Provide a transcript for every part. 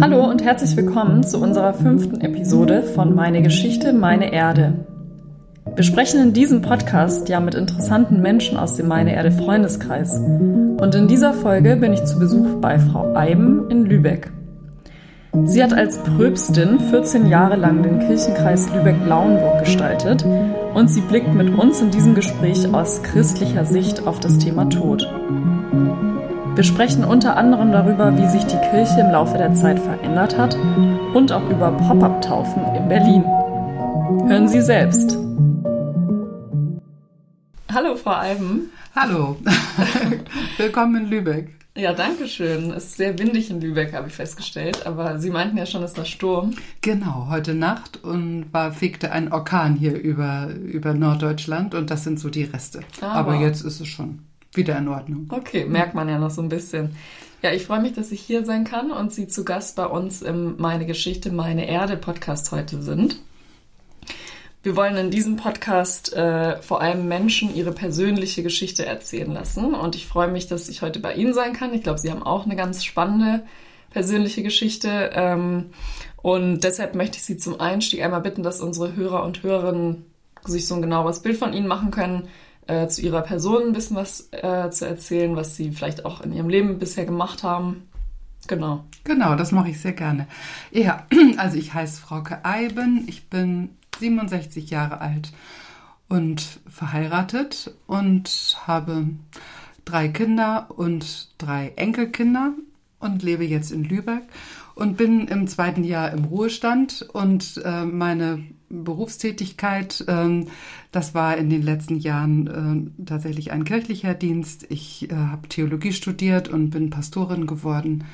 Hallo und herzlich willkommen zu unserer fünften Episode von Meine Geschichte, meine Erde. Wir sprechen in diesem Podcast ja mit interessanten Menschen aus dem Meine Erde Freundeskreis. Und in dieser Folge bin ich zu Besuch bei Frau Eiben in Lübeck. Sie hat als Pröbstin 14 Jahre lang den Kirchenkreis Lübeck-Lauenburg gestaltet und sie blickt mit uns in diesem Gespräch aus christlicher Sicht auf das Thema Tod. Wir sprechen unter anderem darüber, wie sich die Kirche im Laufe der Zeit verändert hat und auch über Pop-up-Taufen in Berlin. Hören Sie selbst. Hallo, Frau Eiben. Hallo. Willkommen in Lübeck. Ja, danke schön. Es ist sehr windig in Lübeck, habe ich festgestellt. Aber Sie meinten ja schon, es war Sturm. Genau, heute Nacht und war, fegte ein Orkan hier über, über Norddeutschland und das sind so die Reste. Ah, Aber wow. jetzt ist es schon wieder in Ordnung. Okay, merkt man ja noch so ein bisschen. Ja, ich freue mich, dass ich hier sein kann und Sie zu Gast bei uns im Meine Geschichte, meine Erde Podcast heute sind. Wir wollen in diesem Podcast äh, vor allem Menschen ihre persönliche Geschichte erzählen lassen. Und ich freue mich, dass ich heute bei Ihnen sein kann. Ich glaube, Sie haben auch eine ganz spannende persönliche Geschichte. Ähm, und deshalb möchte ich Sie zum Einstieg einmal bitten, dass unsere Hörer und Hörerinnen sich so ein genaues Bild von Ihnen machen können, äh, zu Ihrer Person ein bisschen was äh, zu erzählen, was Sie vielleicht auch in Ihrem Leben bisher gemacht haben. Genau. Genau, das mache ich sehr gerne. Ja, also ich heiße Frauke Eiben. Ich bin 67 Jahre alt und verheiratet und habe drei Kinder und drei Enkelkinder und lebe jetzt in Lübeck und bin im zweiten Jahr im Ruhestand und äh, meine Berufstätigkeit, ähm, das war in den letzten Jahren äh, tatsächlich ein kirchlicher Dienst. Ich äh, habe Theologie studiert und bin Pastorin geworden,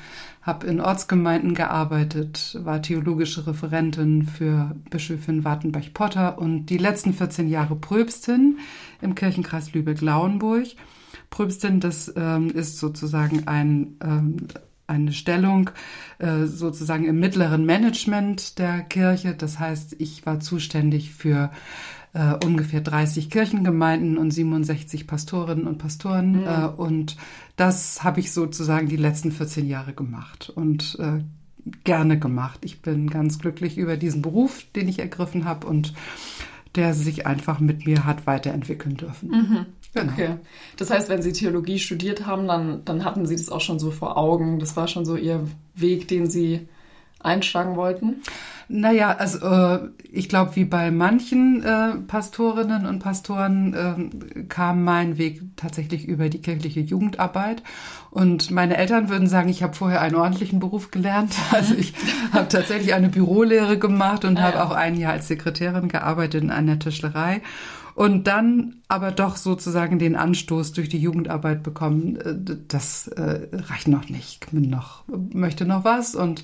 habe in Ortsgemeinden gearbeitet, war theologische Referentin für Bischöfin Wartenbach-Potter und die letzten 14 Jahre Pröbstin im Kirchenkreis Lübeck-Lauenburg. Pröbstin, das ähm, ist sozusagen ein, ähm, eine Stellung äh, sozusagen im mittleren Management der Kirche. Das heißt, ich war zuständig für äh, ungefähr 30 Kirchengemeinden und 67 Pastorinnen und Pastoren. Mhm. Äh, und das habe ich sozusagen die letzten 14 Jahre gemacht und äh, gerne gemacht. Ich bin ganz glücklich über diesen Beruf, den ich ergriffen habe und der sich einfach mit mir hat weiterentwickeln dürfen. Mhm. Genau. Okay. Das heißt, wenn Sie Theologie studiert haben, dann, dann hatten Sie das auch schon so vor Augen. Das war schon so Ihr Weg, den Sie einschlagen wollten? Naja, also äh, ich glaube, wie bei manchen äh, Pastorinnen und Pastoren äh, kam mein Weg tatsächlich über die kirchliche Jugendarbeit. Und meine Eltern würden sagen, ich habe vorher einen ordentlichen Beruf gelernt. Also ich habe tatsächlich eine Bürolehre gemacht und ah, habe ja. auch ein Jahr als Sekretärin gearbeitet in einer Tischlerei und dann aber doch sozusagen den Anstoß durch die Jugendarbeit bekommen, äh, das äh, reicht noch nicht. Ich bin noch, möchte noch was und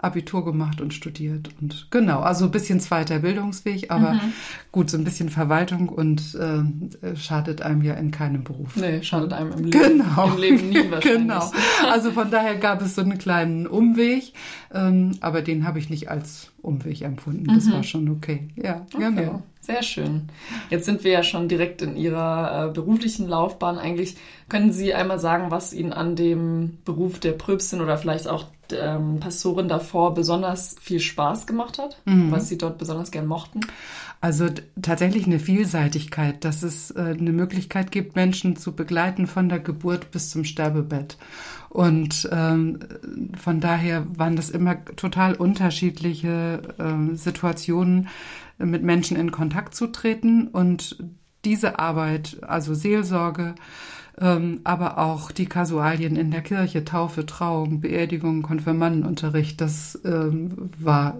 Abitur gemacht und studiert. Und genau, also ein bisschen zweiter Bildungsweg, aber mhm. gut, so ein bisschen Verwaltung und äh, schadet einem ja in keinem Beruf. Nee, schadet einem im Leben, genau. im Leben nie wahrscheinlich. Genau. Also von daher gab es so einen kleinen Umweg, ähm, aber den habe ich nicht als Umweg empfunden. Das mhm. war schon okay. Ja, okay. genau. Sehr schön. Jetzt sind wir ja schon direkt in Ihrer äh, beruflichen Laufbahn. Eigentlich können Sie einmal sagen, was Ihnen an dem Beruf der Pröbstin oder vielleicht auch ähm, Pastorin davor besonders viel Spaß gemacht hat, mhm. was Sie dort besonders gern mochten? Also tatsächlich eine Vielseitigkeit, dass es äh, eine Möglichkeit gibt, Menschen zu begleiten von der Geburt bis zum Sterbebett. Und ähm, von daher waren das immer total unterschiedliche äh, Situationen, mit Menschen in Kontakt zu treten und diese Arbeit, also Seelsorge, ähm, aber auch die Kasualien in der Kirche, Taufe, Trauung, Beerdigung, Konfirmandenunterricht, das ähm, war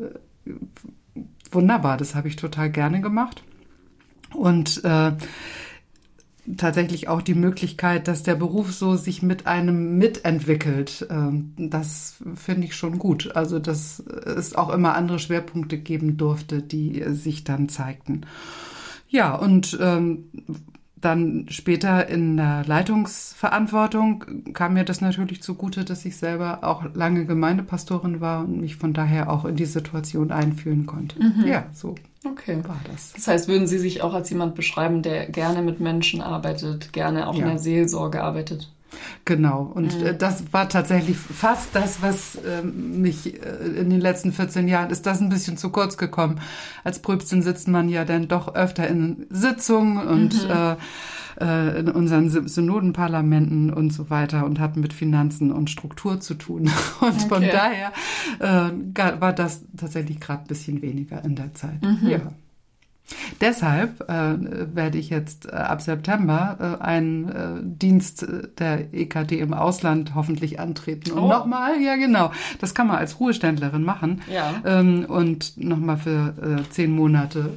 wunderbar. Das habe ich total gerne gemacht. Und äh, tatsächlich auch die Möglichkeit, dass der Beruf so sich mit einem mitentwickelt. Ähm, das finde ich schon gut. Also, dass es auch immer andere Schwerpunkte geben durfte, die sich dann zeigten. Ja, und ähm, dann später in der Leitungsverantwortung kam mir das natürlich zugute, dass ich selber auch lange Gemeindepastorin war und mich von daher auch in die Situation einfühlen konnte. Mhm. Ja, so okay. war das. Das heißt, würden Sie sich auch als jemand beschreiben, der gerne mit Menschen arbeitet, gerne auch ja. in der Seelsorge arbeitet? Genau. Und äh, das war tatsächlich fast das, was äh, mich äh, in den letzten 14 Jahren ist das ein bisschen zu kurz gekommen. Als Pröbstin sitzt man ja dann doch öfter in Sitzungen und Mhm. äh, äh, in unseren Sy- Synodenparlamenten und so weiter und hat mit Finanzen und Struktur zu tun. Und von Okay. daher äh, war das tatsächlich gerade ein bisschen weniger in der Zeit. Mhm. Ja. Deshalb äh, werde ich jetzt äh, ab September äh, einen äh, Dienst äh, der EKD im Ausland hoffentlich antreten. Und Oh. nochmal, ja genau, das kann man als Ruheständlerin machen. Ja. Ähm, und nochmal für äh, zehn Monate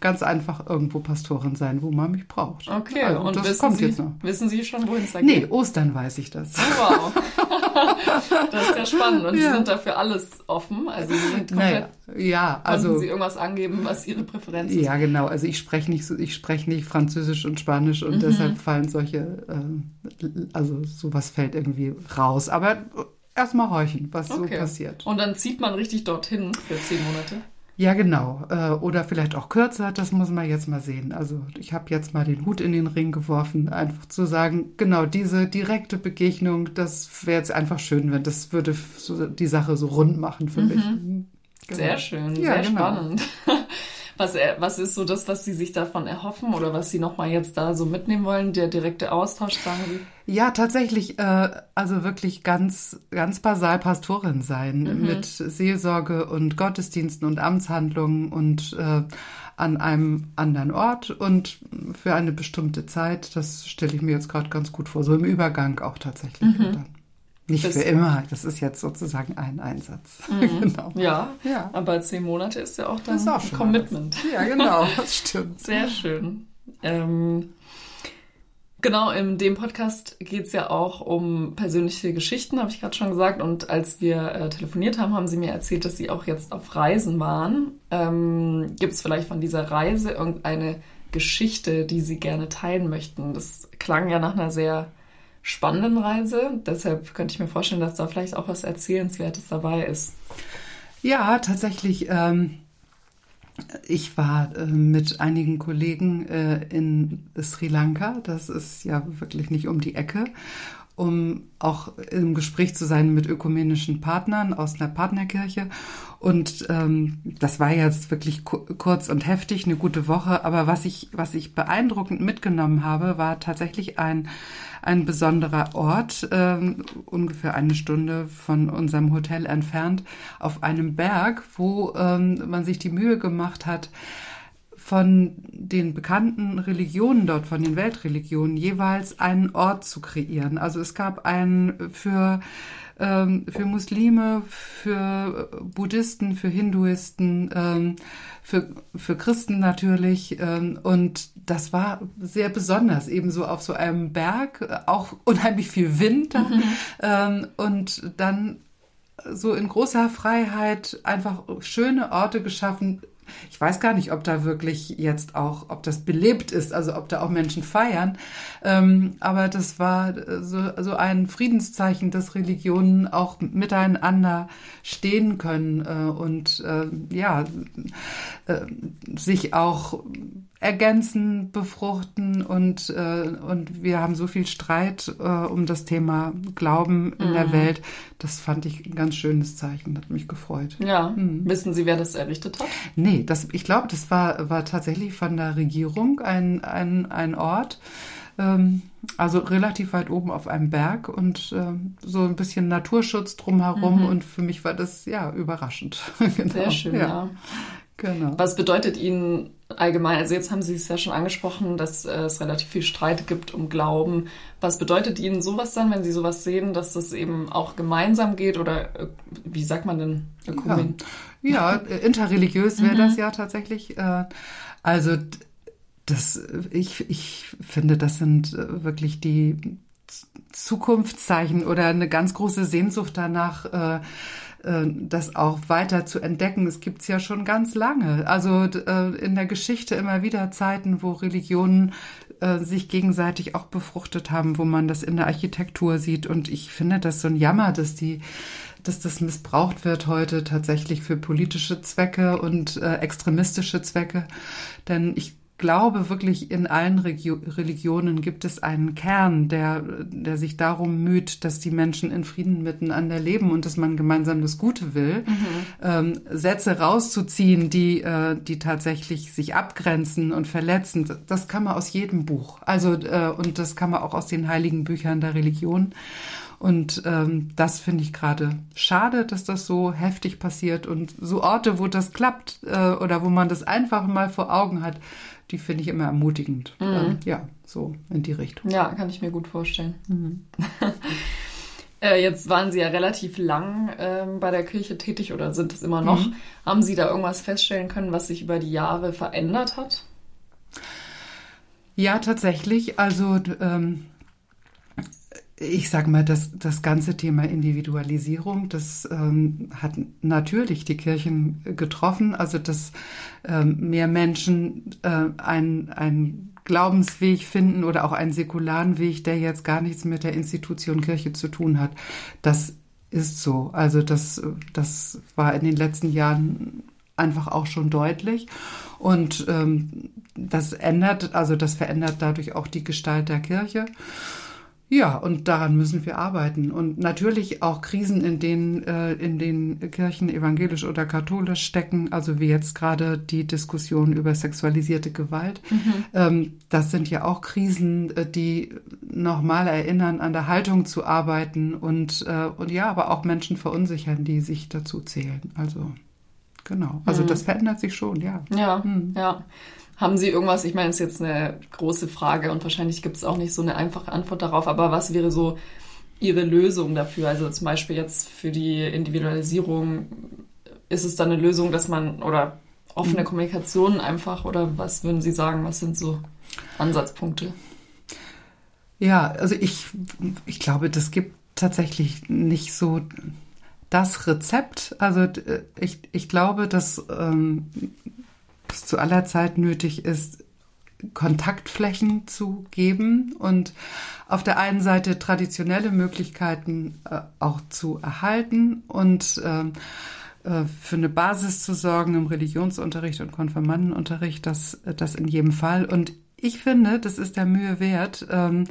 ganz einfach irgendwo Pastorin sein, wo man mich braucht. Okay, Also, und das wissen, kommt Sie, jetzt noch. wissen Sie schon, wohin es da Nee, geht? Ostern weiß ich das. Wow. das ist ja spannend. Und Sie Ja. sind dafür alles offen. Also Sie sind komplett. Naja, ja, Also, Sie irgendwas angeben, was Ihre Präferenz ist? Ja, genau. Also ich spreche nicht, so- ich spreche nicht Französisch und Spanisch und Mhm. deshalb fallen solche, äh, also sowas fällt irgendwie raus. Aber erstmal horchen, was so Okay. passiert. Und dann zieht man richtig dorthin für zehn Monate. Ja, genau. Äh, oder vielleicht auch kürzer, das muss man jetzt mal sehen. Also ich habe jetzt mal den Hut in den Ring geworfen, einfach zu sagen, genau, diese direkte Begegnung, das wäre jetzt einfach schön, wenn das würde die Sache so rund machen für mich. Mhm. Genau. Sehr schön, Ja, sehr genau. spannend. Was, äh, was ist so das, was Sie sich davon erhoffen oder was Sie nochmal jetzt da so mitnehmen wollen? Der direkte Austausch, sagen Sie? Ja, tatsächlich, äh, also wirklich ganz, ganz basal Pastorin sein mit Seelsorge und Gottesdiensten und Amtshandlungen und äh, an einem anderen Ort und für eine bestimmte Zeit. Das stelle ich mir jetzt gerade ganz gut vor, so im Übergang auch tatsächlich. Dann. Nicht für immer, das ist jetzt sozusagen ein Einsatz. genau. Ja, Ja. aber zehn Monate ist ja auch dann Das auch ein Commitment. Ja, genau, das stimmt. Sehr schön. Ähm, genau, in dem Podcast geht es ja auch um persönliche Geschichten, habe ich gerade schon gesagt. Und als wir äh, telefoniert haben, haben Sie mir erzählt, dass Sie auch jetzt auf Reisen waren. Ähm, Gibt es vielleicht von dieser Reise irgendeine Geschichte, die Sie gerne teilen möchten? Das klang ja nach einer sehr spannenden Reise. Deshalb könnte ich mir vorstellen, dass da vielleicht auch was Erzählenswertes dabei ist. Ja, tatsächlich. Ähm, ich war äh, mit einigen Kollegen äh, in Sri Lanka. Das ist ja wirklich nicht um die Ecke, um auch im Gespräch zu sein mit ökumenischen Partnern aus einer Partnerkirche. Und ähm, das war jetzt wirklich ku kurz und heftig, eine gute Woche. Aber was ich, was ich beeindruckend mitgenommen habe, war tatsächlich ein, ein besonderer Ort, ähm, ungefähr eine Stunde von unserem Hotel entfernt, auf einem Berg, wo ähm, man sich die Mühe gemacht hat, von den bekannten Religionen dort, von den Weltreligionen, jeweils einen Ort zu kreieren. Also es gab einen für, ähm, für Muslime, für Buddhisten, für Hinduisten, ähm, für, für Christen natürlich. Ähm, und das war sehr besonders, ebenso auf so einem Berg, äh, auch unheimlich viel Wind. da. Ähm, und dann so in großer Freiheit einfach schöne Orte geschaffen. Ich weiß gar nicht, ob da wirklich jetzt auch, ob das belebt ist, also ob da auch Menschen feiern. Ähm, aber das war äh, so, so ein Friedenszeichen, dass Religionen auch miteinander stehen können äh, und äh, ja, äh, sich auch ergänzen, befruchten und, äh, und wir haben so viel Streit äh, um das Thema Glauben in der Welt. Das fand ich ein ganz schönes Zeichen, hat mich gefreut. Ja, wissen Sie, wer das errichtet hat? Nee, das, ich glaube, das war, war tatsächlich von der Regierung ein, ein, ein Ort, ähm, also relativ weit oben auf einem Berg und ähm, so ein bisschen Naturschutz drumherum und für mich war das ja überraschend. genau. Sehr schön, ja. Genau. Was bedeutet Ihnen allgemein, also jetzt haben Sie es ja schon angesprochen, dass äh, es relativ viel Streit gibt um Glauben. Was bedeutet Ihnen sowas dann, wenn Sie sowas sehen, dass das eben auch gemeinsam geht oder äh, wie sagt man denn? Ökumen? Ja, äh, interreligiös wäre das ja tatsächlich. Äh, also das, ich, ich finde, das sind äh, wirklich die Zukunftszeichen oder eine ganz große Sehnsucht danach, das auch weiter zu entdecken. Es gibt's ja schon ganz lange. Also äh, in der Geschichte immer wieder Zeiten, wo Religionen äh, sich gegenseitig auch befruchtet haben, wo man das in der Architektur sieht. Und ich finde das so ein Jammer, dass die dass das missbraucht wird heute tatsächlich für politische Zwecke und äh, extremistische Zwecke. Denn ich glaube wirklich, in allen Regio Religionen gibt es einen Kern, der, der sich darum müht, dass die Menschen in Frieden miteinander leben und dass man gemeinsam das Gute will. Mhm. Ähm, Sätze rauszuziehen, die, äh, die tatsächlich sich abgrenzen und verletzen, das kann man aus jedem Buch. Also, äh, und das kann man auch aus den heiligen Büchern der Religion. Und ähm, das finde ich gerade schade, dass das so heftig passiert. Und so Orte, wo das klappt äh, oder wo man das einfach mal vor Augen hat, die finde ich immer ermutigend. Mhm. Ähm, ja, so in die Richtung. Ja, kann ich mir gut vorstellen. Mhm. äh, jetzt waren Sie ja relativ lang äh, bei der Kirche tätig oder sind es immer noch. Mhm. Haben Sie da irgendwas feststellen können, was sich über die Jahre verändert hat? Ja, tatsächlich. Also ähm, ich sage mal, das, das ganze Thema Individualisierung, das ähm, hat natürlich die Kirchen getroffen. Also, dass ähm, mehr Menschen äh, einen, einen Glaubensweg finden oder auch einen säkularen Weg, der jetzt gar nichts mit der Institution Kirche zu tun hat. Das ist so. Also, das, das war in den letzten Jahren einfach auch schon deutlich. Und ähm, das ändert, also das verändert dadurch auch die Gestalt der Kirche. Ja, und daran müssen wir arbeiten. Und natürlich auch Krisen, in denen, äh, in den Kirchen evangelisch oder katholisch stecken, also wie jetzt gerade die Diskussion über sexualisierte Gewalt. Mhm. Ähm, das sind ja auch Krisen, äh, die nochmal erinnern, an der Haltung zu arbeiten und, äh, und ja, aber auch Menschen verunsichern, die sich dazu zählen. Also, genau. Also mhm. das verändert sich schon, ja. Ja, mhm. ja. Haben Sie irgendwas, ich meine, das ist jetzt eine große Frage und wahrscheinlich gibt es auch nicht so eine einfache Antwort darauf, aber was wäre so Ihre Lösung dafür? Also zum Beispiel jetzt für die Individualisierung, ist es dann eine Lösung, dass man oder offene mhm. Kommunikation einfach oder was würden Sie sagen, was sind so Ansatzpunkte? Ja, also ich, ich glaube, das gibt tatsächlich nicht so das Rezept. Also ich, ich glaube, dass ähm, es zu aller Zeit nötig ist, Kontaktflächen zu geben und auf der einen Seite traditionelle Möglichkeiten äh, auch zu erhalten und ähm, äh, für eine Basis zu sorgen im Religionsunterricht und Konfirmandenunterricht, das, das in jedem Fall. Und ich finde, das ist der Mühe wert, ähm,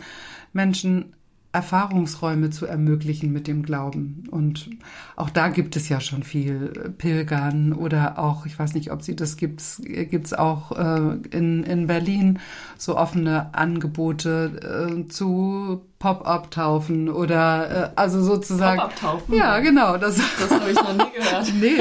Menschen Erfahrungsräume zu ermöglichen mit dem Glauben. Und auch da gibt es ja schon viel Pilgern oder auch, ich weiß nicht, ob sie das gibt, gibt es auch äh, in, in Berlin so offene Angebote äh, zu Pop-up-Taufen oder äh, also sozusagen. Pop-up-Taufen? Ja, genau. Das, das habe ich noch nie gehört. nee,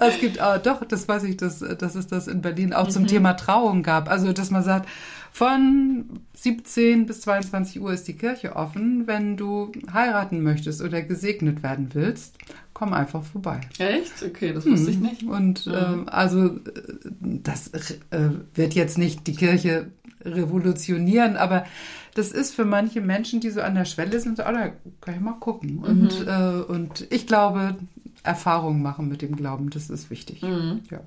es gibt auch, doch, das weiß ich, dass, dass es das in Berlin auch mhm. zum Thema Trauung gab. Also, dass man sagt, von 17 bis 22 Uhr ist die Kirche offen. Wenn du heiraten möchtest oder gesegnet werden willst, komm einfach vorbei. Echt? Okay, das wusste ich hm. nicht. Und ja. ähm, also äh, das äh, wird jetzt nicht die Kirche revolutionieren, aber das ist für manche Menschen, die so an der Schwelle sind, oh, da kann ich mal gucken. Und, mhm. äh, und ich glaube, Erfahrungen machen mit dem Glauben, das ist wichtig. Mhm. Ja.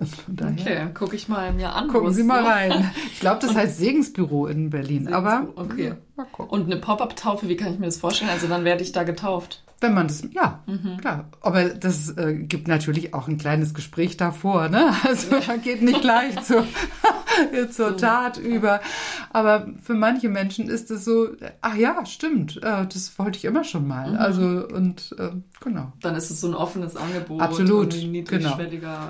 Okay, gucke ich mal mir an. Gucken Sie mal rein. Ich glaube, das heißt Segensbüro in Berlin. Segensbüro, aber okay. Und eine Pop-up-Taufe, wie kann ich mir das vorstellen? Also dann werde ich da getauft. Wenn man das, ja, mhm. klar. Aber das äh, gibt natürlich auch ein kleines Gespräch davor, ne? Also man geht nicht gleich zur, zur so. Tat über. Aber für manche Menschen ist es so, ach ja, stimmt, äh, das wollte ich immer schon mal. Mhm. Also und äh, genau. Dann ist es so ein offenes Angebot. Absolut. Genau.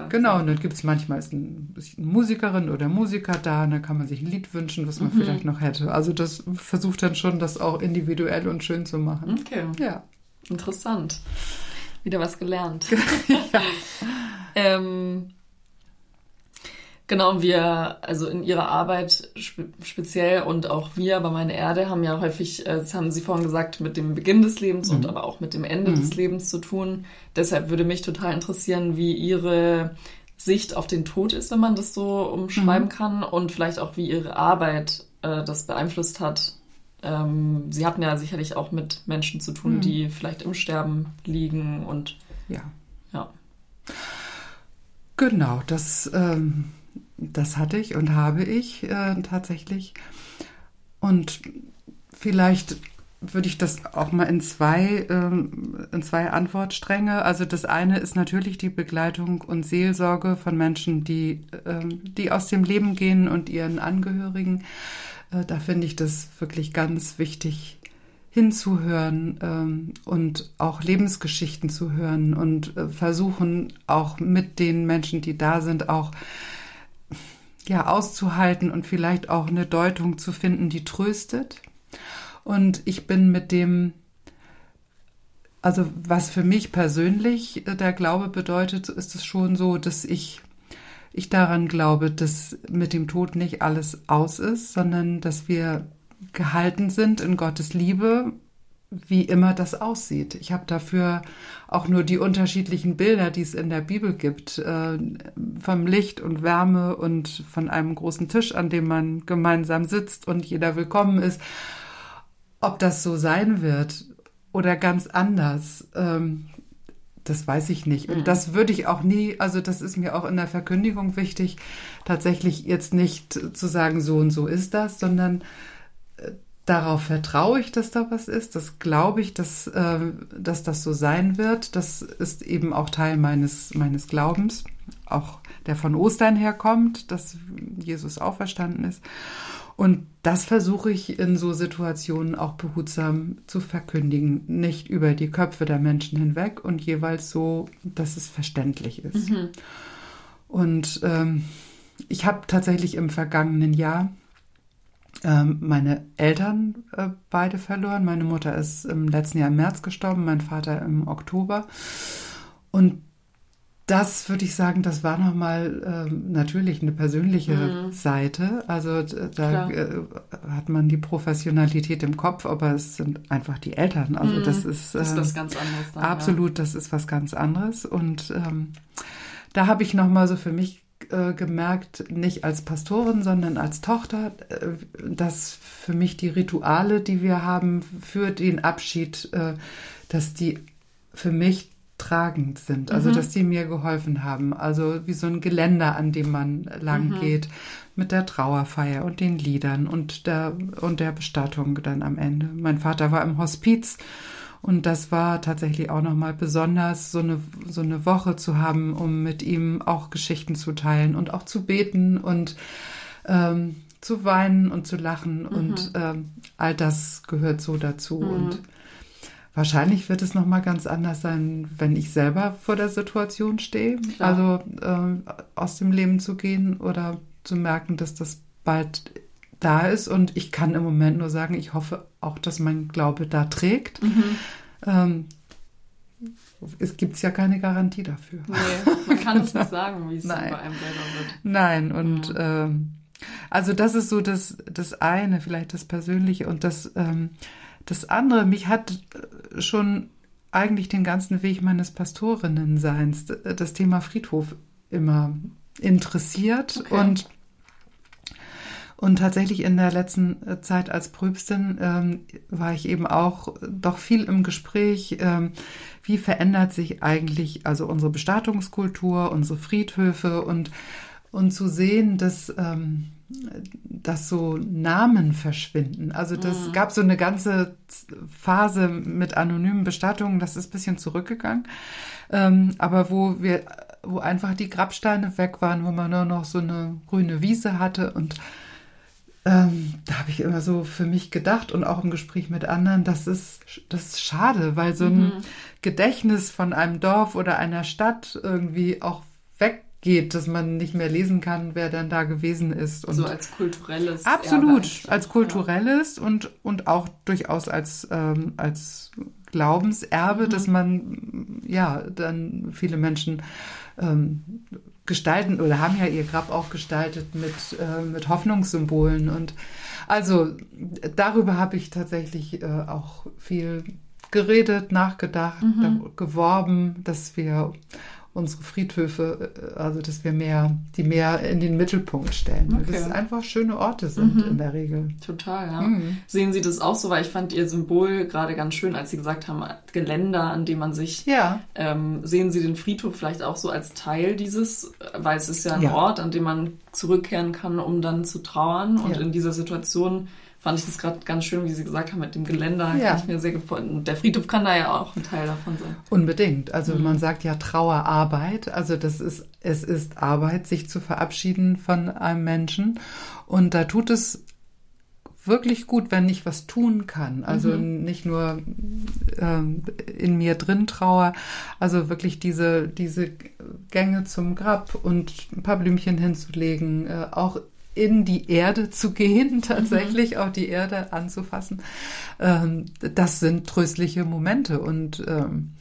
Genau, und dann gibt es manchmal ist ein, ist eine Musikerin oder Musiker da, und dann kann man sich ein Lied wünschen, was man mhm. vielleicht noch hätte. Also das versucht dann schon, das auch individuell und schön zu machen. Okay. Ja. Interessant. Wieder was gelernt. ja. ähm, genau, wir, also in ihrer Arbeit spe speziell und auch wir bei Meine Erde haben ja häufig, äh, das haben Sie vorhin gesagt, mit dem Beginn des Lebens mhm. und aber auch mit dem Ende mhm. des Lebens zu tun. Deshalb würde mich total interessieren, wie Ihre Sicht auf den Tod ist, wenn man das so umschreiben mhm. kann und vielleicht auch, wie Ihre Arbeit äh, das beeinflusst hat ähm, Sie hatten ja sicherlich auch mit Menschen zu tun, mhm. die vielleicht im Sterben liegen und ja. ja. Genau, das, ähm, das hatte ich und habe ich äh, tatsächlich. Und vielleicht würde ich das auch mal in zwei, ähm, in zwei Antwortstränge. Also das eine ist natürlich die Begleitung und Seelsorge von Menschen, die, ähm, die aus dem Leben gehen und ihren Angehörigen. Äh, da finde ich das wirklich ganz wichtig hinzuhören ähm, und auch Lebensgeschichten zu hören und äh, versuchen auch mit den Menschen, die da sind, auch ja auszuhalten und vielleicht auch eine Deutung zu finden, die tröstet. Und ich bin mit dem, also was für mich persönlich äh, der Glaube bedeutet, ist es schon so, dass ich, ich daran glaube, dass mit dem Tod nicht alles aus ist, sondern dass wir gehalten sind in Gottes Liebe, wie immer das aussieht. Ich habe dafür auch nur die unterschiedlichen Bilder, die es in der Bibel gibt, äh, vom Licht und Wärme und von einem großen Tisch, an dem man gemeinsam sitzt und jeder willkommen ist ob das so sein wird oder ganz anders, ähm, das weiß ich nicht. Und mhm. das würde ich auch nie, also das ist mir auch in der Verkündigung wichtig, tatsächlich jetzt nicht zu sagen, so und so ist das, sondern äh, darauf vertraue ich, dass da was ist. Das glaube ich, dass, äh, dass das so sein wird. Das ist eben auch Teil meines, meines Glaubens, auch der von Ostern herkommt, dass Jesus auferstanden ist. Und das versuche ich in so Situationen auch behutsam zu verkündigen. Nicht über die Köpfe der Menschen hinweg und jeweils so, dass es verständlich ist. Mhm. Und ähm, ich habe tatsächlich im vergangenen Jahr ähm, meine Eltern äh, beide verloren. Meine Mutter ist im letzten Jahr im März gestorben, mein Vater im Oktober. Und das würde ich sagen, das war nochmal ähm, natürlich eine persönliche mhm. Seite. Also da äh, hat man die Professionalität im Kopf, aber es sind einfach die Eltern. Also mhm. das ist, äh, das ist was ganz anderes. Dann, absolut, ja. das ist was ganz anderes. Und ähm, da habe ich nochmal so für mich äh, gemerkt, nicht als Pastorin, sondern als Tochter, äh, dass für mich die Rituale, die wir haben für den Abschied, äh, dass die für mich tragend sind, also mhm. dass die mir geholfen haben. Also wie so ein Geländer, an dem man lang mhm. geht, mit der Trauerfeier und den Liedern und der, und der Bestattung dann am Ende. Mein Vater war im Hospiz und das war tatsächlich auch nochmal besonders, so eine, so eine Woche zu haben, um mit ihm auch Geschichten zu teilen und auch zu beten und ähm, zu weinen und zu lachen mhm. und ähm, all das gehört so dazu mhm. und Wahrscheinlich wird es noch mal ganz anders sein, wenn ich selber vor der Situation stehe. Also äh, aus dem Leben zu gehen oder zu merken, dass das bald da ist. Und ich kann im Moment nur sagen, ich hoffe auch, dass mein Glaube da trägt. Mhm. Ähm, es gibt ja keine Garantie dafür. Nee, man kann es nicht sagen, wie es bei einem selber wird. Nein, und ja. ähm, also das ist so das, das eine, vielleicht das Persönliche und das ähm, das andere, mich hat äh, schon eigentlich den ganzen Weg meines Pastorinnenseins äh, das Thema Friedhof immer interessiert okay. und und tatsächlich in der letzten äh, Zeit als Pröbstin ähm, war ich eben auch doch viel im Gespräch, ähm, wie verändert sich eigentlich also unsere Bestattungskultur, unsere Friedhöfe und, und zu sehen, dass ähm, dass so Namen verschwinden. Also das mhm. gab so eine ganze Phase mit anonymen Bestattungen, das ist ein bisschen zurückgegangen. Ähm, aber wo wir, wo einfach die Grabsteine weg waren, wo man nur noch so eine grüne Wiese hatte und ähm, da habe ich immer so für mich gedacht und auch im Gespräch mit anderen, das ist, das ist schade, weil so ein mhm. Gedächtnis von einem Dorf oder einer Stadt irgendwie auch weg geht, dass man nicht mehr lesen kann, wer dann da gewesen ist. Und so als kulturelles. Absolut, als kulturelles ja. und, und auch durchaus als, ähm, als Glaubenserbe, mhm. dass man ja dann viele Menschen ähm, gestalten oder haben ja ihr Grab auch gestaltet mit, äh, mit Hoffnungssymbolen. Und also darüber habe ich tatsächlich äh, auch viel geredet, nachgedacht, mhm. geworben, dass wir unsere Friedhöfe, äh, also dass wir mehr, die mehr in den Mittelpunkt stellen. Okay. Weil das einfach schöne Orte sind mhm. in der Regel. Total, ja. Mhm. Sehen Sie das auch so? Weil ich fand Ihr Symbol gerade ganz schön, als Sie gesagt haben, Geländer, an dem man sich. Ja. Ähm, sehen Sie den Friedhof vielleicht auch so als Teil dieses, weil es ist ja ein ja. Ort, an dem man zurückkehren kann, um dann zu trauern. Und ja. in dieser Situation fand ich das gerade ganz schön, wie Sie gesagt haben, mit dem Geländer. Ja. Kann ich mir sehr gefunden. Und der Friedhof kann da ja auch ein Teil davon sein. Unbedingt. Also Mhm. man sagt ja Trauerarbeit. Also das ist, es ist Arbeit, sich zu verabschieden von einem Menschen. Und da tut es wirklich gut, wenn ich was tun kann. Also Mhm. nicht nur ähm, in mir drin Trauer, also wirklich diese, diese Gänge zum Grab und ein paar Blümchen hinzulegen, äh, auch in die Erde zu gehen, tatsächlich auch die Erde anzufassen. Ähm, das sind tröstliche Momente und ähm,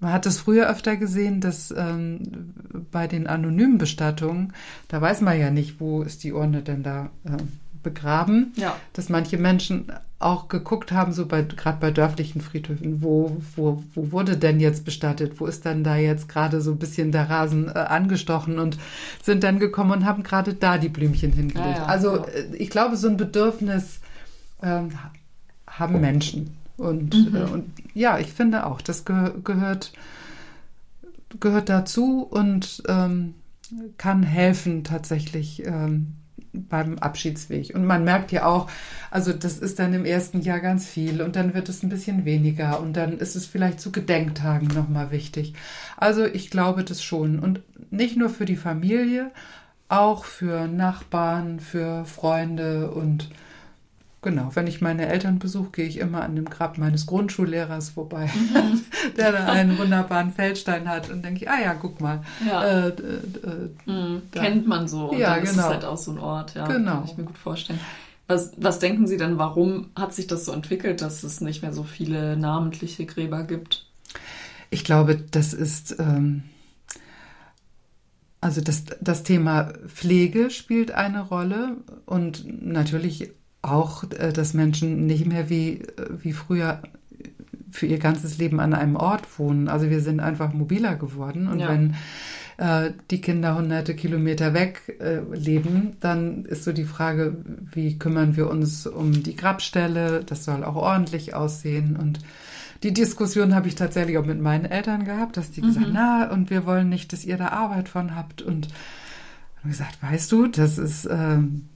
man hat es früher öfter gesehen, dass ähm, bei den anonymen Bestattungen, da weiß man ja nicht, wo ist die Urne denn da äh, begraben, Ja. dass manche Menschen auch geguckt haben, so bei gerade bei dörflichen Friedhöfen, wo, wo, wo wurde denn jetzt bestattet? Wo ist dann da jetzt gerade so ein bisschen der Rasen äh, angestochen und sind dann gekommen und haben gerade da die Blümchen hingelegt. Ja, ja, also äh, ich glaube, so ein Bedürfnis ähm, haben Menschen. Und, Mhm. äh, und ja, ich finde auch, das ge gehört, gehört dazu und ähm, kann helfen tatsächlich ähm, beim Abschiedsweg. Und man merkt ja auch, also das ist dann im ersten Jahr ganz viel und dann wird es ein bisschen weniger und dann ist es vielleicht zu Gedenktagen nochmal wichtig. Also ich glaube das schon. Und nicht nur für die Familie, auch für Nachbarn, für Freunde und Genau, wenn ich meine Eltern besuche, gehe ich immer an dem Grab meines Grundschullehrers vorbei, der da einen wunderbaren Feldstein hat und denke ich, ah ja, guck mal. Ja. Äh, äh, äh, Mhm. Kennt man so. Und Ja, dann ist genau. es halt auch so ein Ort. Ja, Genau. Kann ich mir gut vorstellen. Was, was denken Sie denn, warum hat sich das so entwickelt, dass es nicht mehr so viele namentliche Gräber gibt? Ich glaube, das ist, ähm, also das, das Thema Pflege spielt eine Rolle und natürlich auch, äh, dass Menschen nicht mehr wie, äh, wie früher für ihr ganzes Leben an einem Ort wohnen. Also wir sind einfach mobiler geworden und Ja. wenn äh, die Kinder hunderte Kilometer weg äh, leben, dann ist so die Frage, wie kümmern wir uns um die Grabstelle? Das soll auch ordentlich aussehen und die Diskussion habe ich tatsächlich auch mit meinen Eltern gehabt, dass die gesagt, na, und wir wollen nicht, dass ihr da Arbeit von habt. Und haben gesagt, weißt du, das ist, ähm,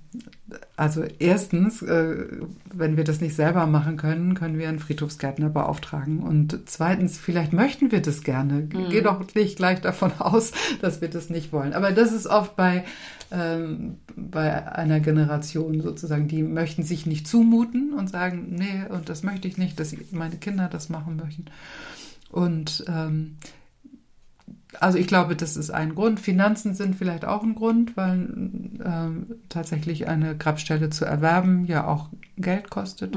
also erstens, äh, wenn wir das nicht selber machen können, können wir einen Friedhofsgärtner beauftragen. Und zweitens, vielleicht möchten wir das gerne. Geh doch nicht gleich davon aus, dass wir das nicht wollen. Aber das ist oft bei, ähm, bei einer Generation sozusagen, die möchten sich nicht zumuten und sagen, nee, und das möchte ich nicht, dass meine Kinder das machen möchten. Und ähm, also ich glaube, das ist ein Grund. Finanzen sind vielleicht auch ein Grund, weil ähm, tatsächlich eine Grabstelle zu erwerben ja auch Geld kostet.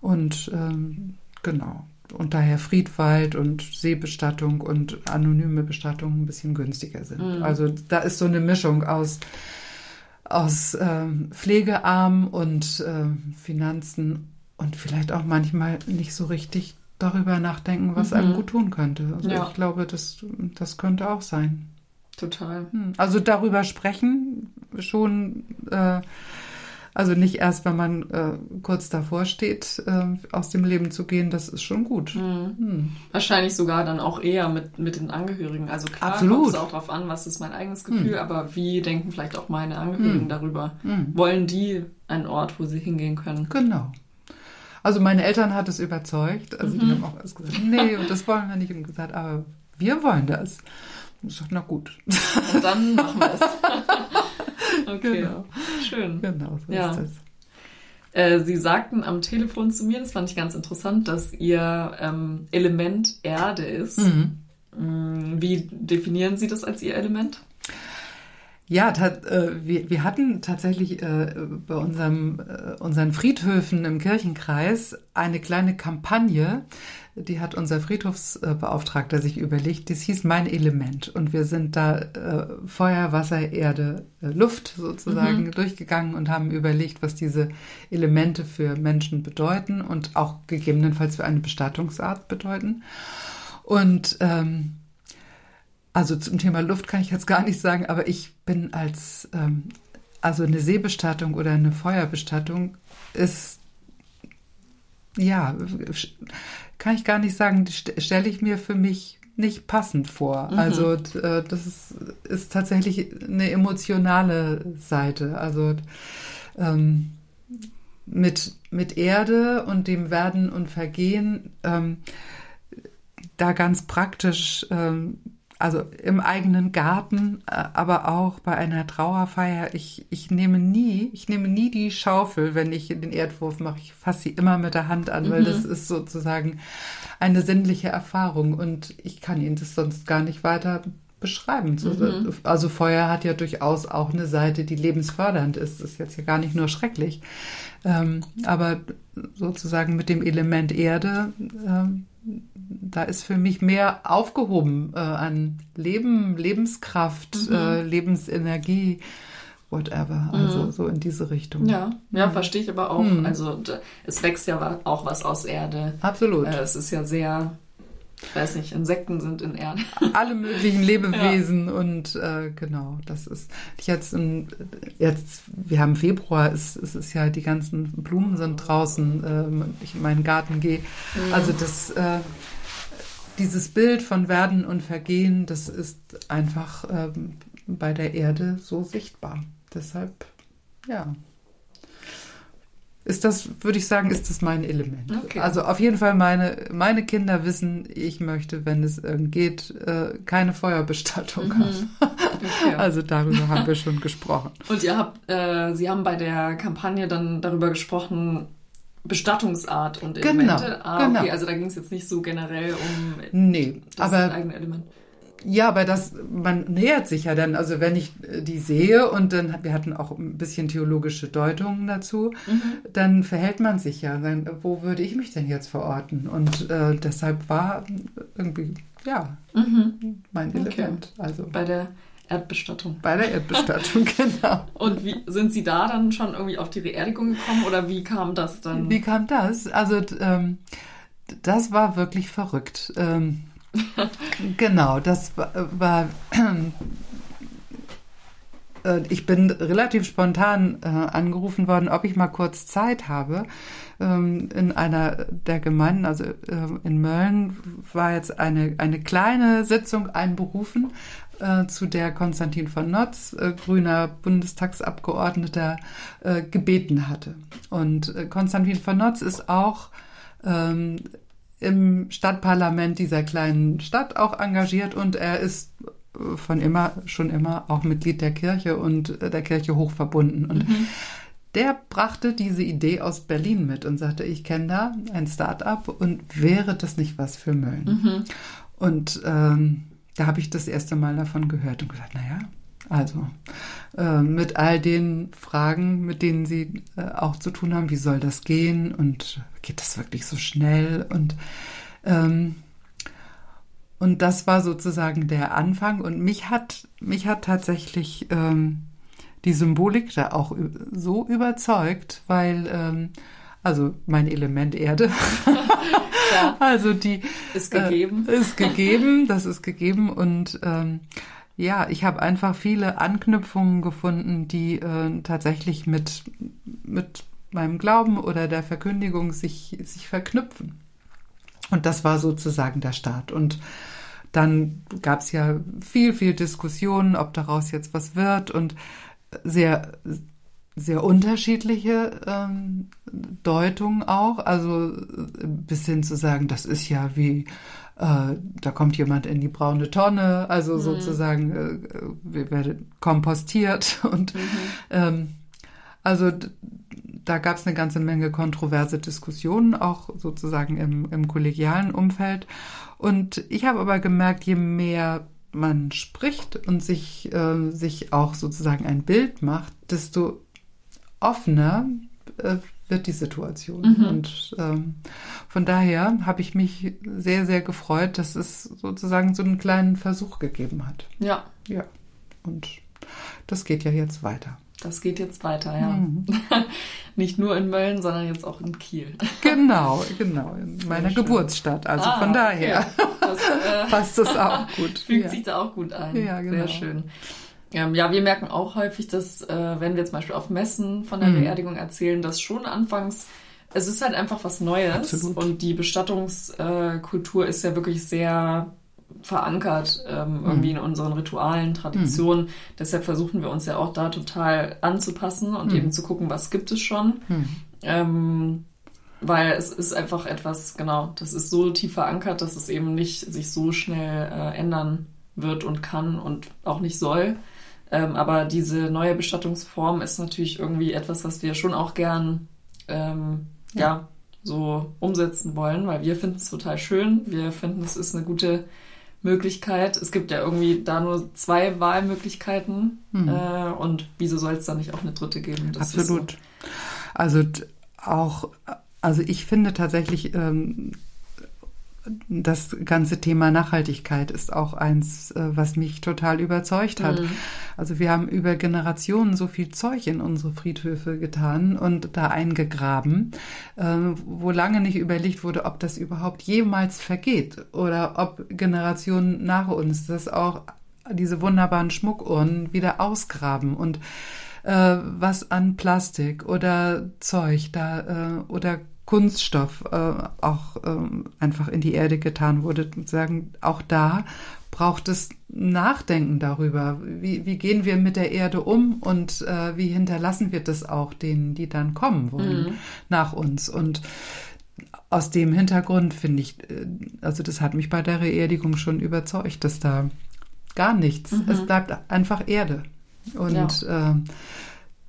Und ähm, genau. Und daher Friedwald und Seebestattung und anonyme Bestattung ein bisschen günstiger sind. Mhm. Also da ist so eine Mischung aus, aus ähm, Pflegearm und ähm, Finanzen und vielleicht auch manchmal nicht so richtig darüber nachdenken, was Mhm. einem gut tun könnte. Also Ja. ich glaube, das, das könnte auch sein. Total. Hm. Also darüber sprechen schon, äh, also nicht erst, wenn man äh, kurz davor steht, äh, aus dem Leben zu gehen, das ist schon gut. Mhm. Hm. Wahrscheinlich sogar dann auch eher mit, mit den Angehörigen. Also klar kommt es auch darauf an, was ist mein eigenes Gefühl, aber wie denken vielleicht auch meine Angehörigen Hm. darüber? Hm. Wollen die einen Ort, wo sie hingehen können? Genau. Also meine Eltern hat es überzeugt. Also die haben auch erst gesagt, nee, und das wollen wir nicht. Und gesagt, aber wir wollen das. Und ich sagte, na gut. Und dann machen wir es. okay, Genau. schön. Genau, so Ja. ist das. Äh, Sie sagten am Telefon zu mir, das fand ich ganz interessant, dass Ihr ähm, Element Erde ist. Mhm. Mm, Wie definieren Sie das als Ihr Element? Ja, tat, äh, wir, wir hatten tatsächlich äh, bei unserem, äh, unseren Friedhöfen im Kirchenkreis eine kleine Kampagne, die hat unser Friedhofsbeauftragter sich überlegt, das hieß Mein Element. Und wir sind da äh, Feuer, Wasser, Erde, äh, Luft sozusagen durchgegangen und haben überlegt, was diese Elemente für Menschen bedeuten und auch gegebenenfalls für eine Bestattungsart bedeuten. Und ähm, also zum Thema Luft kann ich jetzt gar nicht sagen, aber ich bin als, ähm, also eine Seebestattung oder eine Feuerbestattung ist, ja, kann ich gar nicht sagen, st- stelle ich mir für mich nicht passend vor. Mhm. Also äh, das ist, ist tatsächlich eine emotionale Seite. Also ähm, mit, mit Erde und dem Werden und Vergehen ähm, da ganz praktisch, ähm, also im eigenen Garten, äh, aber auch bei einer Trauerfeier. Ich, ich nehme nie, ich nehme nie die Schaufel, wenn ich den Erdwurf mache. Ich fasse sie immer mit der Hand an, weil das ist sozusagen eine sinnliche Erfahrung und ich kann Ihnen das sonst gar nicht weiter beschreiben. Mhm. Also Feuer hat ja durchaus auch eine Seite, die lebensfördernd ist. Das ist jetzt ja gar nicht nur schrecklich. Ähm, aber sozusagen mit dem Element Erde, ähm, da ist für mich mehr aufgehoben äh, an Leben, Lebenskraft, mhm. äh, Lebensenergie, whatever. Also mhm. so in diese Richtung. Ja, ja, mhm. verstehe ich aber auch. Mhm. Also es wächst ja auch was aus Erde. Absolut. Äh, es ist ja sehr ich weiß nicht, Insekten sind in Erde. Alle möglichen Lebewesen ja. und äh, genau, das ist jetzt, in, jetzt, wir haben Februar, es, es ist ja, die ganzen Blumen sind draußen, äh, ich in meinen Garten gehe. Mhm. Also das, äh, dieses Bild von Werden und Vergehen, das ist einfach äh, bei der Erde so sichtbar. Deshalb, ja ist das, würde ich sagen, ist das mein Element. Okay. Also auf jeden Fall meine, meine Kinder wissen, ich möchte, wenn es geht, äh, keine Feuerbestattung mhm. haben. Okay. Also darüber haben wir schon gesprochen. Und ihr habt, äh, Sie haben bei der Kampagne dann darüber gesprochen, Bestattungsart und Elemente. Genau, ah, genau. okay, also da ging es jetzt nicht so generell um nee, das aber, eigene Element. Ja, aber das, man nähert sich ja dann, also wenn ich äh, die sehe und dann, wir hatten auch ein bisschen theologische Deutungen dazu, mhm. dann verhält man sich ja, dann, wo würde ich mich denn jetzt verorten? Und äh, deshalb war irgendwie, ja, mhm. mein Element. Okay. Also. Bei der Erdbestattung. Bei der Erdbestattung, genau. Und wie sind Sie da dann schon irgendwie auf die Beerdigung gekommen oder wie kam das dann? Wie kam das? Also ähm, das war wirklich verrückt. Ähm, genau, das war, war äh, ich bin relativ spontan äh, angerufen worden, ob ich mal kurz Zeit habe. Ähm, in einer der Gemeinden, also äh, in Mölln, war jetzt eine, eine kleine Sitzung einberufen, äh, zu der Konstantin von Notz, äh, grüner Bundestagsabgeordneter, äh, gebeten hatte. Und Konstantin von Notz ist auch ähm, im Stadtparlament dieser kleinen Stadt auch engagiert und er ist von immer, schon immer auch Mitglied der Kirche und der Kirche hoch verbunden. Und mhm. der brachte diese Idee aus Berlin mit und sagte, ich kenne da ein Start-up und wäre das nicht was für Mölln? Mhm. Und ähm, da habe ich das erste Mal davon gehört und gesagt, naja, also äh, mit all den Fragen, mit denen Sie äh, auch zu tun haben, wie soll das gehen und geht das wirklich so schnell? Und, ähm, und das war sozusagen der Anfang und mich hat, mich hat tatsächlich ähm, die Symbolik da auch so überzeugt, weil ähm, also mein Element Erde. ja. Also die ist gegeben. Äh, ist gegeben, das ist gegeben und ähm, ja, ich habe einfach viele Anknüpfungen gefunden, die äh, tatsächlich mit, mit meinem Glauben oder der Verkündigung sich, sich verknüpfen. Und das war sozusagen der Start. Und dann gab es ja viel, viel Diskussionen, ob daraus jetzt was wird und sehr, sehr unterschiedliche ähm, Deutungen auch. Also bis hin zu sagen, das ist ja wie äh, da kommt jemand in die braune Tonne, also mhm. sozusagen äh, wir werden kompostiert und mhm. ähm, also da gab es eine ganze Menge kontroverse Diskussionen, auch sozusagen im, im kollegialen Umfeld. Und ich habe aber gemerkt, je mehr man spricht und sich, äh, sich auch sozusagen ein Bild macht, desto offener äh, wird die Situation. Mhm. Und ähm, von daher habe ich mich sehr, sehr gefreut, dass es sozusagen so einen kleinen Versuch gegeben hat. Ja. Ja. Und das geht ja jetzt weiter. Das geht jetzt weiter, ja. Mhm. Nicht nur in Mölln, sondern jetzt auch in Kiel. Genau, genau, in meiner Geburtsstadt. Also ah, von daher okay. das, äh, passt das auch gut. Fügt ja. sich da auch gut ein. Ja, genau. Sehr schön. Ähm, ja, wir merken auch häufig, dass, äh, wenn wir zum Beispiel auf Messen von der mhm. Beerdigung erzählen, dass schon anfangs, es ist halt einfach was Neues. Absolut. Und die Bestattungskultur ist ja wirklich sehr verankert ähm, irgendwie mhm. in unseren Ritualen, Traditionen. Mhm. Deshalb versuchen wir uns ja auch da total anzupassen und mhm. eben zu gucken, was gibt es schon. Mhm. Ähm, weil es ist einfach etwas, genau, das ist so tief verankert, dass es eben nicht sich so schnell äh, ändern wird und kann und auch nicht soll. Ähm, aber diese neue Bestattungsform ist natürlich irgendwie etwas, was wir schon auch gern ähm, ja. ja. so umsetzen wollen, weil wir finden es total schön. Wir finden, es ist eine gute Möglichkeit. Es gibt ja irgendwie da nur zwei Wahlmöglichkeiten. Mhm. Äh, und wieso soll es da nicht auch eine dritte geben? Das Absolut. So. Also auch also ich finde tatsächlich, ähm, das ganze Thema Nachhaltigkeit ist auch eins, äh, was mich total überzeugt hat. Mhm. Also wir haben über Generationen so viel Zeug in unsere Friedhöfe getan und da eingegraben, äh, wo lange nicht überlegt wurde, ob das überhaupt jemals vergeht oder ob Generationen nach uns das auch diese wunderbaren Schmuckurnen wieder ausgraben und äh, was an Plastik oder Zeug da äh, oder Kunststoff äh, auch äh, einfach in die Erde getan wurde. Sagen, auch da braucht es Nachdenken darüber. Wie, wie gehen wir mit der Erde um und äh, wie hinterlassen wir das auch denen, die dann kommen wollen mhm. nach uns? Und aus dem Hintergrund finde ich, äh, also das hat mich bei der Beerdigung schon überzeugt, dass da gar nichts, mhm. es bleibt einfach Erde. Und ja. äh,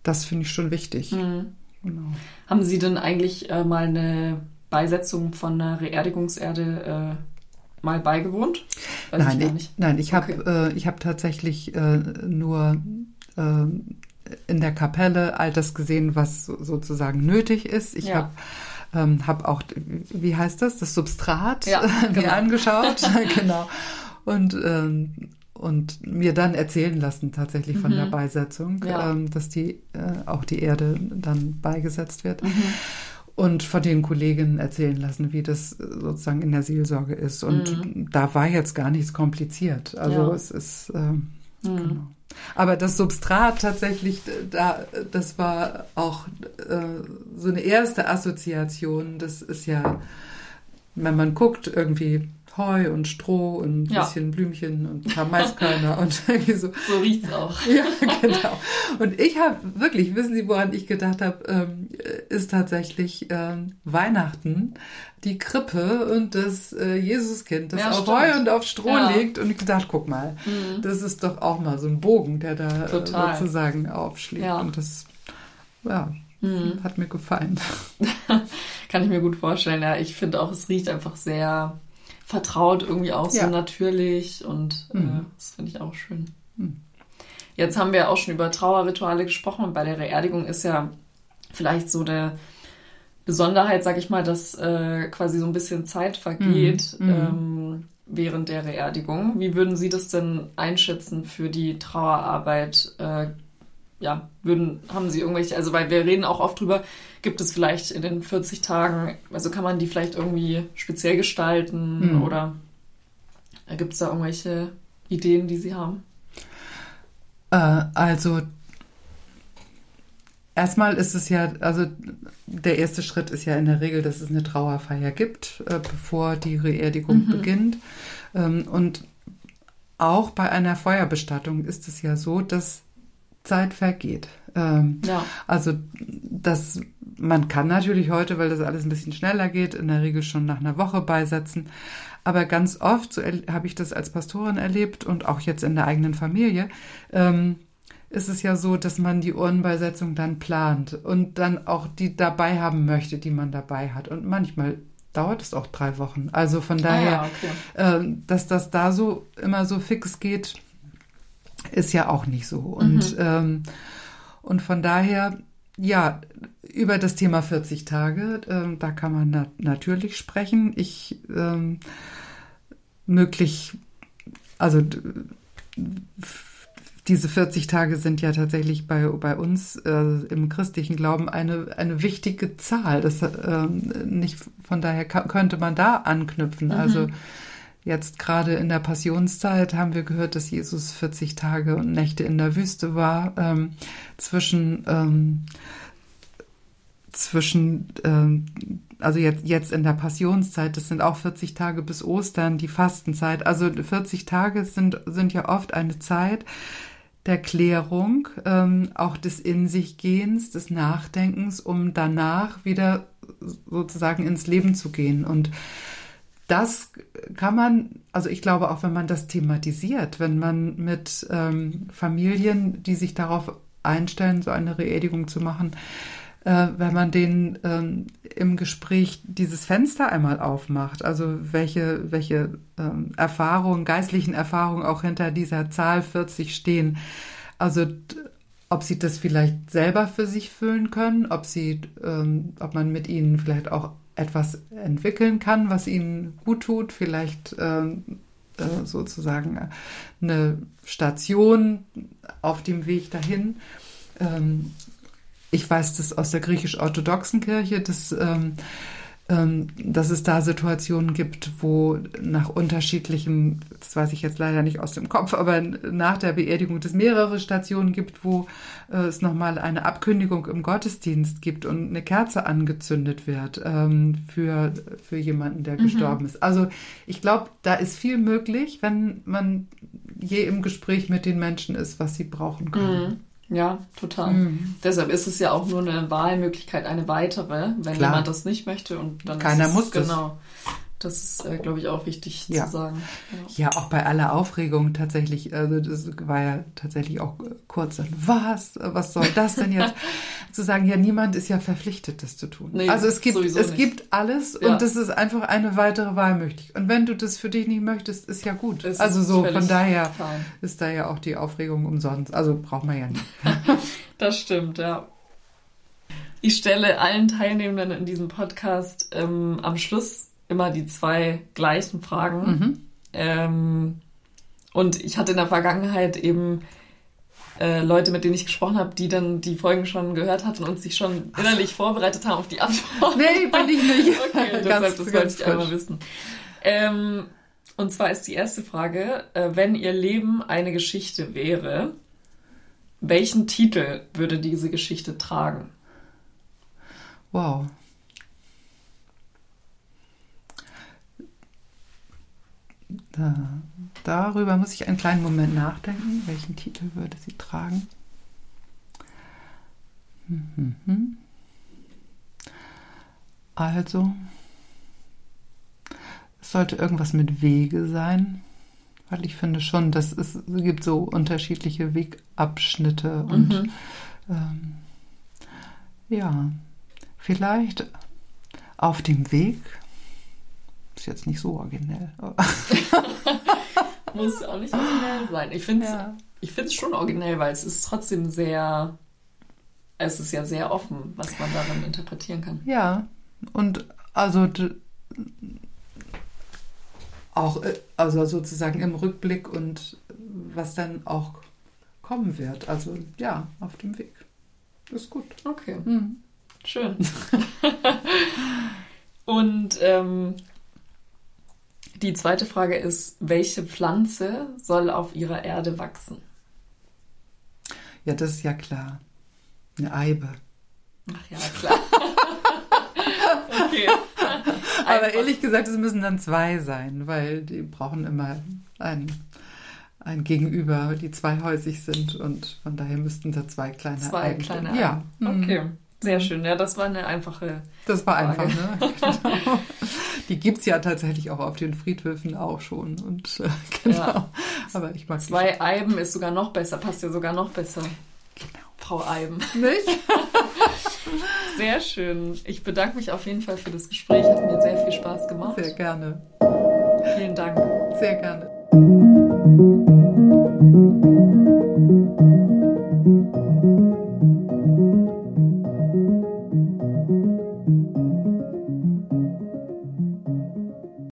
das finde ich schon wichtig. Mhm. Genau. Haben Sie denn eigentlich äh, mal eine Beisetzung von einer Reerdigungserde äh, mal beigewohnt? Weiß nein, ich, ich nein, ich okay. habe äh, hab tatsächlich äh, nur äh, in der Kapelle all das gesehen, was sozusagen nötig ist. Ich ja. habe ähm, hab auch, wie heißt das, das Substrat ja, genau. mir angeschaut. genau. Und ähm, und mir dann erzählen lassen tatsächlich von mhm. der Beisetzung, ja. ähm, dass die äh, auch die Erde dann beigesetzt wird. Mhm. Und von den Kolleginnen erzählen lassen, wie das sozusagen in der Seelsorge ist. Und mhm. da war jetzt gar nichts kompliziert. Also ja. es ist äh, genau. Aber das Substrat tatsächlich, da, das war auch äh, so eine erste Assoziation. Das ist ja, wenn man guckt, irgendwie Heu und Stroh und ein ja. bisschen Blümchen und ein paar Maiskörner und irgendwie so. So riecht's auch. Ja, genau. Und ich habe wirklich, wissen Sie, woran ich gedacht habe, ähm, ist tatsächlich ähm, Weihnachten, die Krippe und das äh, Jesuskind, das ja, auf stimmt. Heu und auf Stroh ja. liegt. Und ich gedacht, guck mal, mhm. das ist doch auch mal so ein Bogen, der da äh, sozusagen aufschlägt. Und das, ja, mhm. hat mir gefallen. Kann ich mir gut vorstellen. Ja, ich finde auch, es riecht einfach sehr vertraut, irgendwie auch ja. so natürlich und äh, mhm. das finde ich auch schön. Mhm. Jetzt haben wir auch schon über Trauerrituale gesprochen und bei der Beerdigung ist ja vielleicht so der Besonderheit, sag ich mal, dass äh, quasi so ein bisschen Zeit vergeht mhm. mhm. ähm, während der Beerdigung. Wie würden Sie das denn einschätzen für die Trauerarbeit? Äh, ja, würden, haben Sie irgendwelche, also weil wir reden auch oft drüber, gibt es vielleicht in den 40 Tagen, also kann man die vielleicht irgendwie speziell gestalten mhm. oder gibt es da irgendwelche Ideen, die Sie haben? Äh, also erstmal ist es ja, also der erste Schritt ist ja in der Regel, dass es eine Trauerfeier gibt, äh, bevor die Beerdigung mhm. beginnt. Ähm, und auch bei einer Feuerbestattung ist es ja so, dass Zeit vergeht. Ähm, ja. Also das, man kann natürlich heute, weil das alles ein bisschen schneller geht, in der Regel schon nach einer Woche beisetzen. Aber ganz oft, so habe ich das als Pastorin erlebt und auch jetzt in der eigenen Familie, ähm, ist es ja so, dass man die Urnenbeisetzung dann plant und dann auch die dabei haben möchte, die man dabei hat. Und manchmal dauert es auch drei Wochen. Also von daher, ah ja, okay. äh, dass das da so immer so fix geht, ist ja auch nicht so. Und, mhm. ähm, und von daher, ja, über das Thema 40 Tage, äh, da kann man na natürlich sprechen. Ich ähm, möglich, also diese 40 Tage sind ja tatsächlich bei, bei uns äh, im christlichen Glauben eine, eine wichtige Zahl. Das, äh, nicht, von daher könnte man da anknüpfen. Mhm. Also Jetzt gerade in der Passionszeit haben wir gehört, dass Jesus 40 Tage und Nächte in der Wüste war, ähm, zwischen, ähm, zwischen, ähm, also jetzt, jetzt in der Passionszeit, das sind auch 40 Tage bis Ostern, die Fastenzeit. Also 40 Tage sind, sind ja oft eine Zeit, der Klärung, ähm, auch des In sich Gehens, des Nachdenkens, um danach wieder sozusagen ins Leben zu gehen. Und das kann man, also ich glaube auch, wenn man das thematisiert, wenn man mit ähm, Familien, die sich darauf einstellen, so eine Reedigung zu machen, äh, wenn man den ähm, im Gespräch dieses Fenster einmal aufmacht, also welche, welche ähm, Erfahrungen, geistlichen Erfahrungen auch hinter dieser Zahl 40 stehen. Also ob sie das vielleicht selber für sich füllen können, ob sie, ähm, ob man mit ihnen vielleicht auch etwas entwickeln kann, was ihnen gut tut, vielleicht ähm, äh, sozusagen eine Station auf dem Weg dahin. Ähm, ich weiß das aus der griechisch-orthodoxen Kirche, dass, ähm, dass es da Situationen gibt, wo nach unterschiedlichem, das weiß ich jetzt leider nicht aus dem Kopf, aber nach der Beerdigung es mehrere Stationen gibt, wo äh, es nochmal eine Abkündigung im Gottesdienst gibt und eine Kerze angezündet wird ähm, für, für jemanden, der mhm. gestorben ist. Also ich glaube, da ist viel möglich, wenn man je im Gespräch mit den Menschen ist, was sie brauchen können. Mhm. Ja, total. Mhm. Deshalb ist es ja auch nur eine Wahlmöglichkeit, eine weitere, wenn Klar. jemand das nicht möchte und dann keiner es, muss. Genau. Das ist, äh, glaube ich, auch wichtig ja. zu sagen. Ja. ja. auch bei aller Aufregung tatsächlich, also das war ja tatsächlich auch kurz, was, was soll das denn jetzt? zu sagen, ja, niemand ist ja verpflichtet, das zu tun. Nee, also es gibt, es nicht. gibt alles ja. und das ist einfach eine weitere Wahl möglich. Und wenn du das für dich nicht möchtest, ist ja gut. Es also so, von daher fein. ist da ja auch die Aufregung umsonst. Also braucht man ja nicht. das stimmt, ja. Ich stelle allen Teilnehmenden in diesem Podcast ähm, am Schluss immer die zwei gleichen Fragen. Mhm. Ähm, und ich hatte in der Vergangenheit eben äh, Leute, mit denen ich gesprochen habe, die dann die Folgen schon gehört hatten und sich schon innerlich vorbereitet haben auf die Antwort. Nee, bin ich nicht. okay, deshalb, ganz, das wollte ich einmal wissen. Ähm, und zwar ist die erste Frage, äh, wenn Ihr Leben eine Geschichte wäre, welchen Titel würde diese Geschichte tragen? Wow. Da, darüber muss ich einen kleinen Moment nachdenken. Welchen Titel würde sie tragen? Also, es sollte irgendwas mit Wege sein, weil ich finde schon, dass es, es gibt so unterschiedliche Wegabschnitte und mhm. ähm, ja, vielleicht auf dem Weg ist jetzt nicht so originell. Muss auch nicht originell sein. Ich finde es ja. Ich schon originell, weil es ist trotzdem sehr, es ist ja sehr offen, was man darin interpretieren kann. Ja, und also auch äh, also sozusagen im Rückblick und was dann auch kommen wird. Also ja, auf dem Weg. ist gut. Okay. Mhm. Schön. und ähm, die zweite Frage ist, welche Pflanze soll auf ihrer Erde wachsen? Ja, das ist ja klar. Eine Eibe. Ach ja, klar. okay. Aber ehrlich gesagt, es müssen dann zwei sein, weil die brauchen immer ein, ein Gegenüber, die zweihäusig sind und von daher müssten da zwei kleine Zwei Eiben kleine Eiben. Ja. Okay. Sehr schön, ja, das war eine einfache. Das war Frage. einfach, ne? Genau. Die gibt es ja tatsächlich auch auf den Friedhöfen auch schon. Und äh, genau. Ja. Aber ich mag Zwei Eiben ist sogar noch besser, passt ja sogar noch besser. Genau. Frau Eiben. Nicht? sehr schön. Ich bedanke mich auf jeden Fall für das Gespräch. Hat mir sehr viel Spaß gemacht. Sehr gerne. Vielen Dank. Sehr gerne.